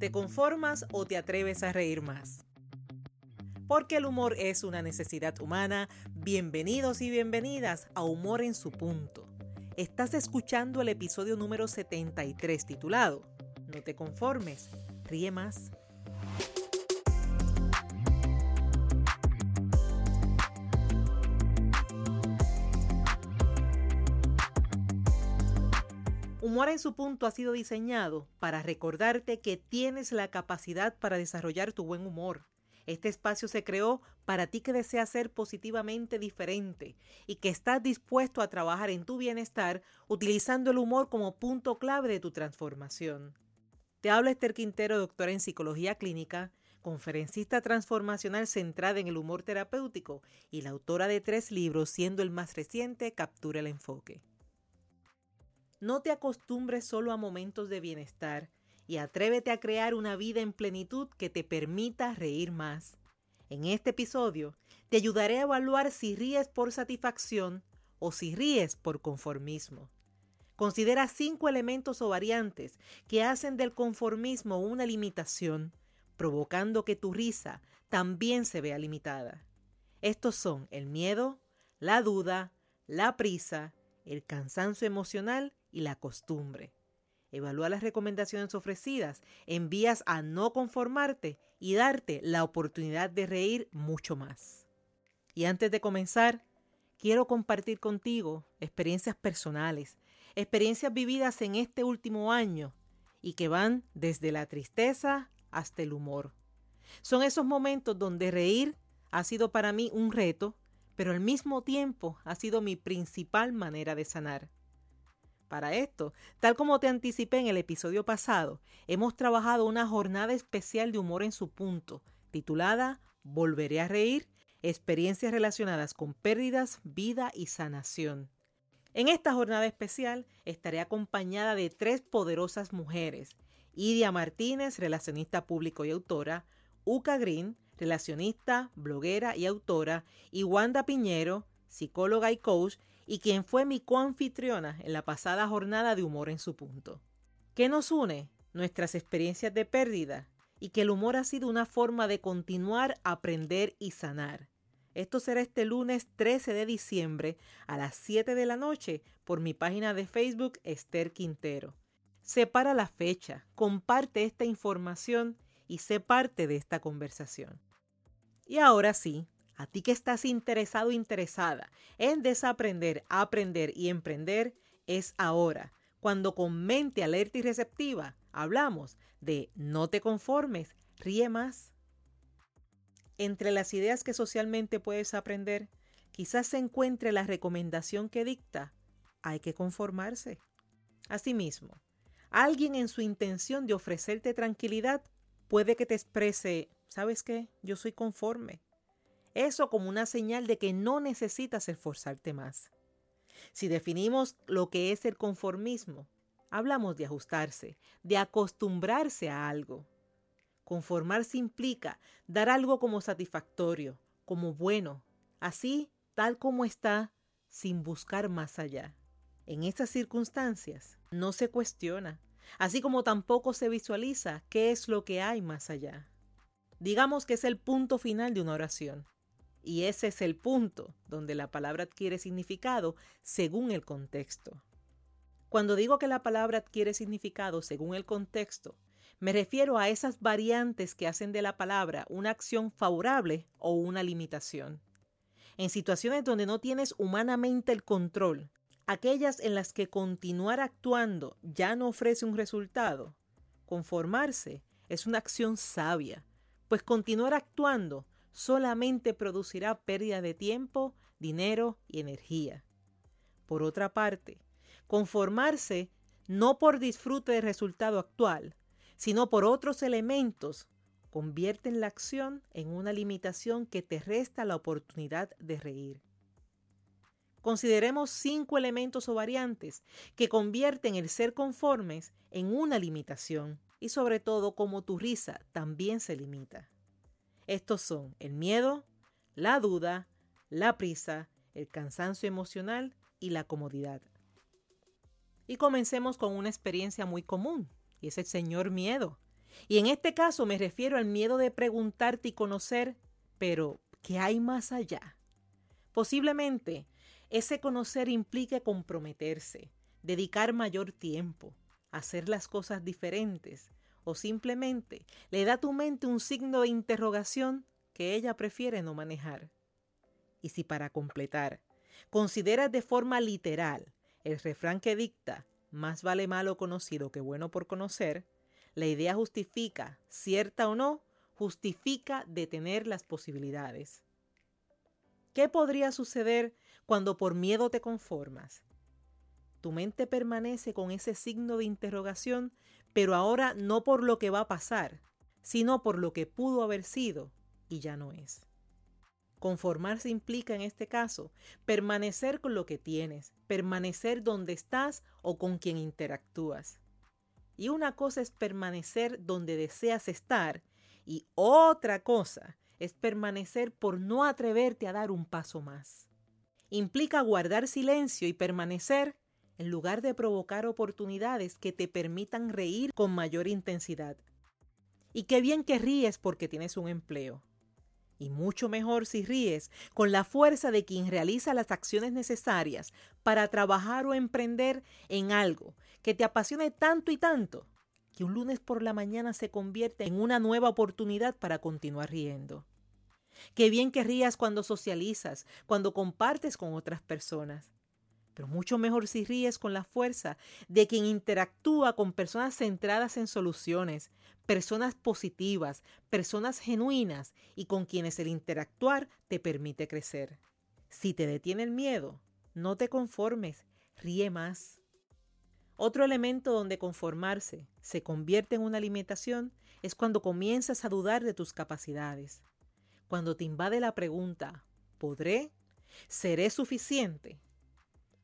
¿Te conformas o te atreves a reír más? Porque el humor es una necesidad humana, bienvenidos y bienvenidas a Humor en su punto. Estás escuchando el episodio número 73 titulado No te conformes, ríe más. Humor en su punto ha sido diseñado para recordarte que tienes la capacidad para desarrollar tu buen humor. Este espacio se creó para ti que deseas ser positivamente diferente y que estás dispuesto a trabajar en tu bienestar utilizando el humor como punto clave de tu transformación. Te habla Esther Quintero, doctora en psicología clínica, conferencista transformacional centrada en el humor terapéutico y la autora de tres libros, siendo el más reciente Captura el Enfoque. No te acostumbres solo a momentos de bienestar y atrévete a crear una vida en plenitud que te permita reír más. En este episodio te ayudaré a evaluar si ríes por satisfacción o si ríes por conformismo. Considera cinco elementos o variantes que hacen del conformismo una limitación, provocando que tu risa también se vea limitada. Estos son el miedo, la duda, la prisa, el cansancio emocional y la costumbre. Evalúa las recomendaciones ofrecidas, envías a no conformarte y darte la oportunidad de reír mucho más. Y antes de comenzar, quiero compartir contigo experiencias personales, experiencias vividas en este último año y que van desde la tristeza hasta el humor. Son esos momentos donde reír ha sido para mí un reto, pero al mismo tiempo ha sido mi principal manera de sanar. Para esto, tal como te anticipé en el episodio pasado, hemos trabajado una jornada especial de humor en su punto, titulada Volveré a reír, experiencias relacionadas con pérdidas, vida y sanación. En esta jornada especial estaré acompañada de tres poderosas mujeres, Idia Martínez, relacionista público y autora, Uca Green, relacionista, bloguera y autora, y Wanda Piñero, psicóloga y coach, y quien fue mi coanfitriona en la pasada jornada de humor en su punto. ¿Qué nos une? Nuestras experiencias de pérdida y que el humor ha sido una forma de continuar, aprender y sanar. Esto será este lunes 13 de diciembre a las 7 de la noche por mi página de Facebook Esther Quintero. Separa la fecha, comparte esta información y sé parte de esta conversación. Y ahora sí, a ti que estás interesado interesada en desaprender, aprender y emprender, es ahora, cuando con mente alerta y receptiva hablamos de no te conformes, ríe más. Entre las ideas que socialmente puedes aprender, quizás se encuentre la recomendación que dicta, hay que conformarse. Asimismo, alguien en su intención de ofrecerte tranquilidad puede que te exprese, ¿sabes qué? Yo soy conforme. Eso como una señal de que no necesitas esforzarte más. Si definimos lo que es el conformismo, hablamos de ajustarse, de acostumbrarse a algo. Conformarse implica dar algo como satisfactorio, como bueno, así tal como está, sin buscar más allá. En estas circunstancias no se cuestiona, así como tampoco se visualiza qué es lo que hay más allá. Digamos que es el punto final de una oración. Y ese es el punto donde la palabra adquiere significado según el contexto. Cuando digo que la palabra adquiere significado según el contexto, me refiero a esas variantes que hacen de la palabra una acción favorable o una limitación. En situaciones donde no tienes humanamente el control, aquellas en las que continuar actuando ya no ofrece un resultado, conformarse es una acción sabia, pues continuar actuando solamente producirá pérdida de tiempo, dinero y energía. Por otra parte, conformarse no por disfrute del resultado actual, sino por otros elementos, convierte la acción en una limitación que te resta la oportunidad de reír. Consideremos cinco elementos o variantes que convierten el ser conformes en una limitación y sobre todo cómo tu risa también se limita. Estos son el miedo, la duda, la prisa, el cansancio emocional y la comodidad. Y comencemos con una experiencia muy común, y es el señor miedo, Y en este caso me refiero al miedo de preguntarte y conocer, pero ¿qué hay más allá? Posiblemente ese conocer implique comprometerse, dedicar mayor tiempo, hacer las cosas diferentes, o simplemente le da a tu mente un signo de interrogación que ella prefiere no manejar. Y si para completar, consideras de forma literal el refrán que dicta más vale malo conocido que bueno por conocer, la idea justifica, cierta o no, justifica detener las posibilidades. ¿Qué podría suceder cuando por miedo te conformas? Tu mente permanece con ese signo de interrogación, pero ahora no por lo que va a pasar, sino por lo que pudo haber sido y ya no es. Conformarse implica en este caso permanecer con lo que tienes, permanecer donde estás o con quien interactúas. Y una cosa es permanecer donde deseas estar y otra cosa es permanecer por no atreverte a dar un paso más. Implica guardar silencio y permanecer en lugar de provocar oportunidades que te permitan reír con mayor intensidad. Y qué bien que ríes porque tienes un empleo. Y mucho mejor si ríes con la fuerza de quien realiza las acciones necesarias para trabajar o emprender en algo que te apasione tanto y tanto que un lunes por la mañana se convierte en una nueva oportunidad para continuar riendo. Qué bien que rías cuando socializas, cuando compartes con otras personas pero mucho mejor si ríes con la fuerza de quien interactúa con personas centradas en soluciones, personas positivas, personas genuinas y con quienes el interactuar te permite crecer. Si te detiene el miedo, no te conformes, ríe más. Otro elemento donde conformarse se convierte en una limitación es cuando comienzas a dudar de tus capacidades. Cuando te invade la pregunta, ¿podré? ¿Seré suficiente?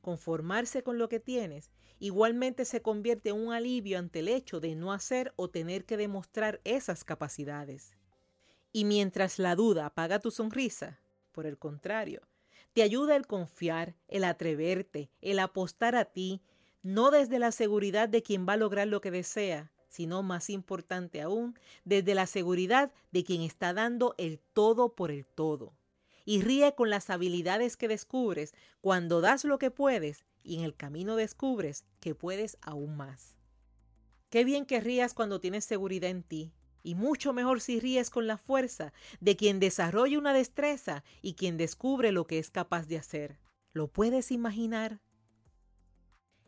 Conformarse con lo que tienes, igualmente se convierte en un alivio ante el hecho de no hacer o tener que demostrar esas capacidades. Y mientras la duda apaga tu sonrisa, por el contrario, te ayuda el confiar, el atreverte, el apostar a ti, no desde la seguridad de quien va a lograr lo que desea, sino más importante aún, desde la seguridad de quien está dando el todo por el todo y ríe con las habilidades que descubres cuando das lo que puedes y en el camino descubres que puedes aún más. Qué bien que rías cuando tienes seguridad en ti, y mucho mejor si ríes con la fuerza de quien desarrolla una destreza y quien descubre lo que es capaz de hacer. ¿Lo puedes imaginar?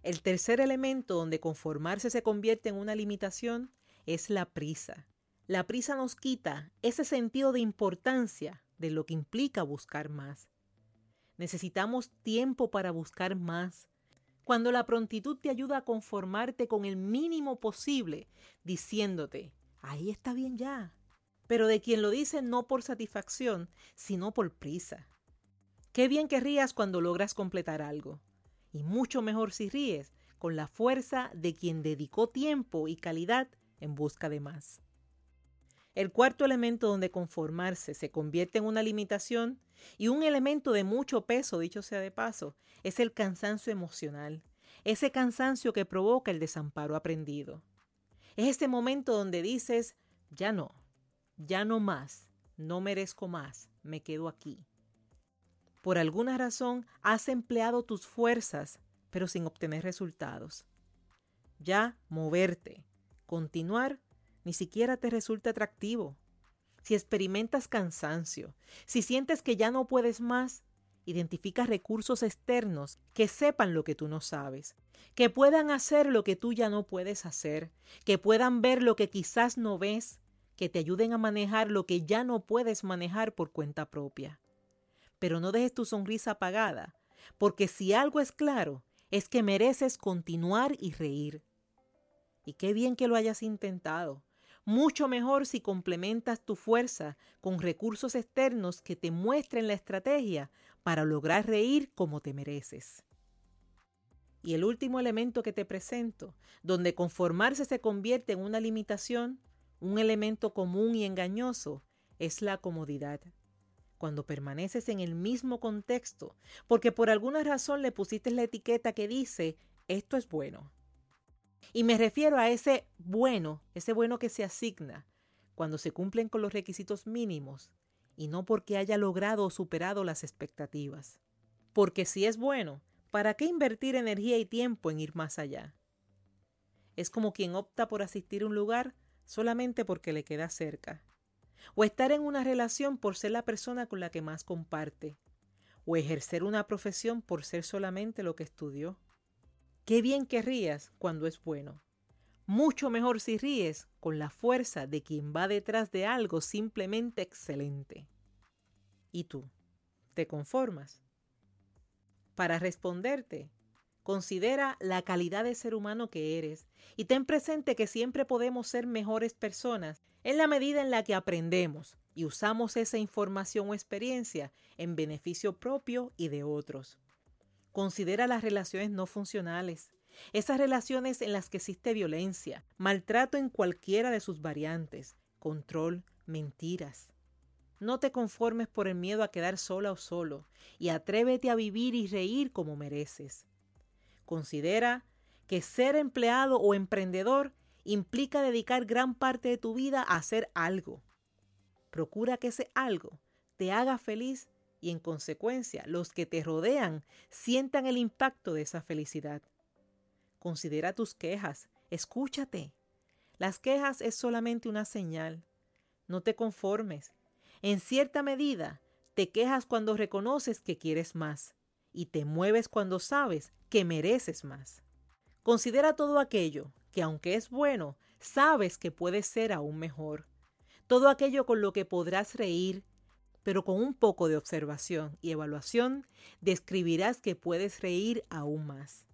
El tercer elemento donde conformarse se convierte en una limitación es la prisa. La prisa nos quita ese sentido de importancia de lo que implica buscar más. Necesitamos tiempo para buscar más. Cuando la prontitud te ayuda a conformarte con el mínimo posible, diciéndote, ahí está bien ya. Pero de quien lo dice no por satisfacción, sino por prisa. Qué bien que rías cuando logras completar algo. Y mucho mejor si ríes con la fuerza de quien dedicó tiempo y calidad en busca de más. El cuarto elemento donde conformarse se convierte en una limitación y un elemento de mucho peso, dicho sea de paso, es el cansancio emocional, ese cansancio que provoca el desamparo aprendido. Es ese momento donde dices, ya no, ya no más, no merezco más, me quedo aquí. Por alguna razón has empleado tus fuerzas, pero sin obtener resultados. Ya moverte, continuar ni siquiera te resulta atractivo. Si experimentas cansancio, si sientes que ya no puedes más, identifica recursos externos que sepan lo que tú no sabes, que puedan hacer lo que tú ya no puedes hacer, que puedan ver lo que quizás no ves, que te ayuden a manejar lo que ya no puedes manejar por cuenta propia. Pero no dejes tu sonrisa apagada, porque si algo es claro, es que mereces continuar y reír. Y qué bien que lo hayas intentado mucho mejor si complementas tu fuerza con recursos externos que te muestren la estrategia para lograr reír como te mereces. Y el último elemento que te presento, donde conformarse se convierte en una limitación, un elemento común y engañoso, es la comodidad. Cuando permaneces en el mismo contexto, porque por alguna razón le pusiste la etiqueta que dice, esto es bueno. Y me refiero a ese bueno, ese bueno que se asigna cuando se cumplen con los requisitos mínimos y no porque haya logrado o superado las expectativas. Porque si es bueno, ¿para qué invertir energía y tiempo en ir más allá? Es como quien opta por asistir a un lugar solamente porque le queda cerca, o estar en una relación por ser la persona con la que más comparte, o ejercer una profesión por ser solamente lo que estudió. Qué bien que rías cuando es bueno. Mucho mejor si ríes con la fuerza de quien va detrás de algo simplemente excelente. ¿Y tú? ¿Te conformas? Para responderte, considera la calidad de ser humano que eres y ten presente que siempre podemos ser mejores personas en la medida en la que aprendemos y usamos esa información o experiencia en beneficio propio y de otros. Considera las relaciones no funcionales, esas relaciones en las que existe violencia, maltrato en cualquiera de sus variantes, control, mentiras. No te conformes por el miedo a quedar sola o solo y atrévete a vivir y reír como mereces. Considera que ser empleado o emprendedor implica dedicar gran parte de tu vida a hacer algo. Procura que ese algo te haga feliz y en consecuencia los que te rodean sientan el impacto de esa felicidad. Considera tus quejas, escúchate. Las quejas es solamente una señal. No te conformes. En cierta medida, te quejas cuando reconoces que quieres más y te mueves cuando sabes que mereces más. Considera todo aquello que aunque es bueno, sabes que puede ser aún mejor. Todo aquello con lo que podrás reír, pero con un poco de observación y evaluación, describirás que puedes reír aún más.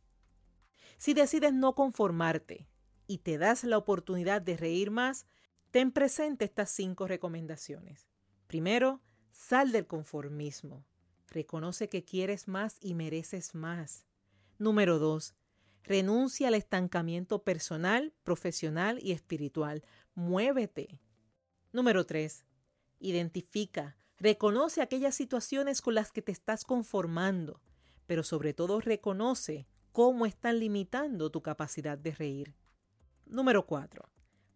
Si decides no conformarte y te das la oportunidad de reír más, ten presente estas cinco recomendaciones. Primero, sal del conformismo. Reconoce que quieres más y mereces más. Número dos, Renuncia al estancamiento personal, profesional y espiritual. Muévete. Número 3. Identifica, reconoce aquellas situaciones con las que te estás conformando, pero sobre todo reconoce cómo están limitando tu capacidad de reír. Número 4.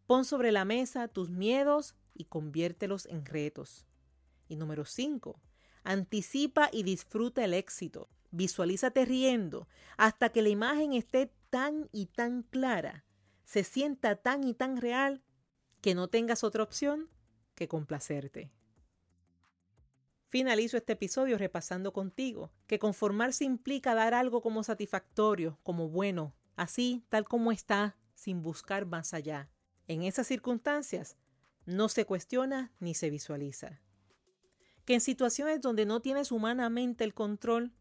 Pon sobre la mesa tus miedos y conviértelos en retos. Y número 5. Anticipa y disfruta el éxito. Visualízate riendo hasta que la imagen esté tan y tan clara, se sienta tan y tan real que no tengas otra opción que complacerte. Finalizo este episodio repasando contigo que conformarse implica dar algo como satisfactorio, como bueno, así tal como está, sin buscar más allá. En esas circunstancias, no se cuestiona ni se visualiza. Que en situaciones donde no tienes humanamente el control,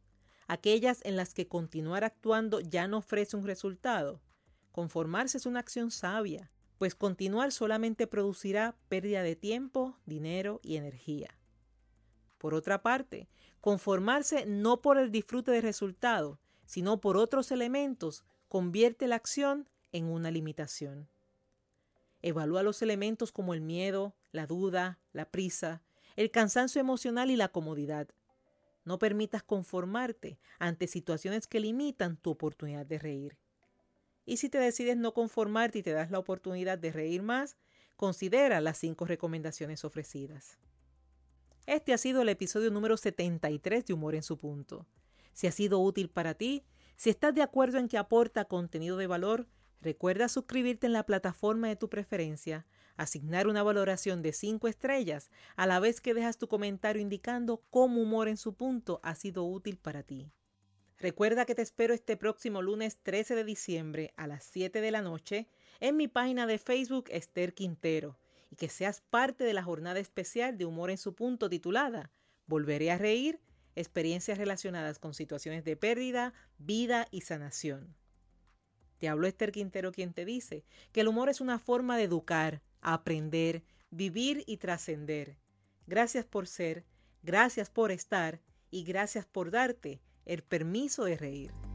aquellas en las que continuar actuando ya no ofrece un resultado. Conformarse es una acción sabia, pues continuar solamente producirá pérdida de tiempo, dinero y energía. Por otra parte, conformarse no por el disfrute del resultado, sino por otros elementos, convierte la acción en una limitación. Evalúa los elementos como el miedo, la duda, la prisa, el cansancio emocional y la comodidad. No permitas conformarte ante situaciones que limitan tu oportunidad de reír. Y si te decides no conformarte y te das la oportunidad de reír más, considera las cinco recomendaciones ofrecidas. Este ha sido el episodio número 73 de Humor en su punto. Si ha sido útil para ti, si estás de acuerdo en que aporta contenido de valor, recuerda suscribirte en la plataforma de tu preferencia asignar una valoración de 5 estrellas a la vez que dejas tu comentario indicando cómo humor en su punto ha sido útil para ti. Recuerda que te espero este próximo lunes 13 de diciembre a las 7 de la noche en mi página de Facebook Esther Quintero y que seas parte de la jornada especial de humor en su punto titulada Volveré a reír, experiencias relacionadas con situaciones de pérdida, vida y sanación. Te hablo Esther Quintero quien te dice que el humor es una forma de educar, aprender, vivir y trascender. Gracias por ser, gracias por estar y gracias por darte el permiso de reír.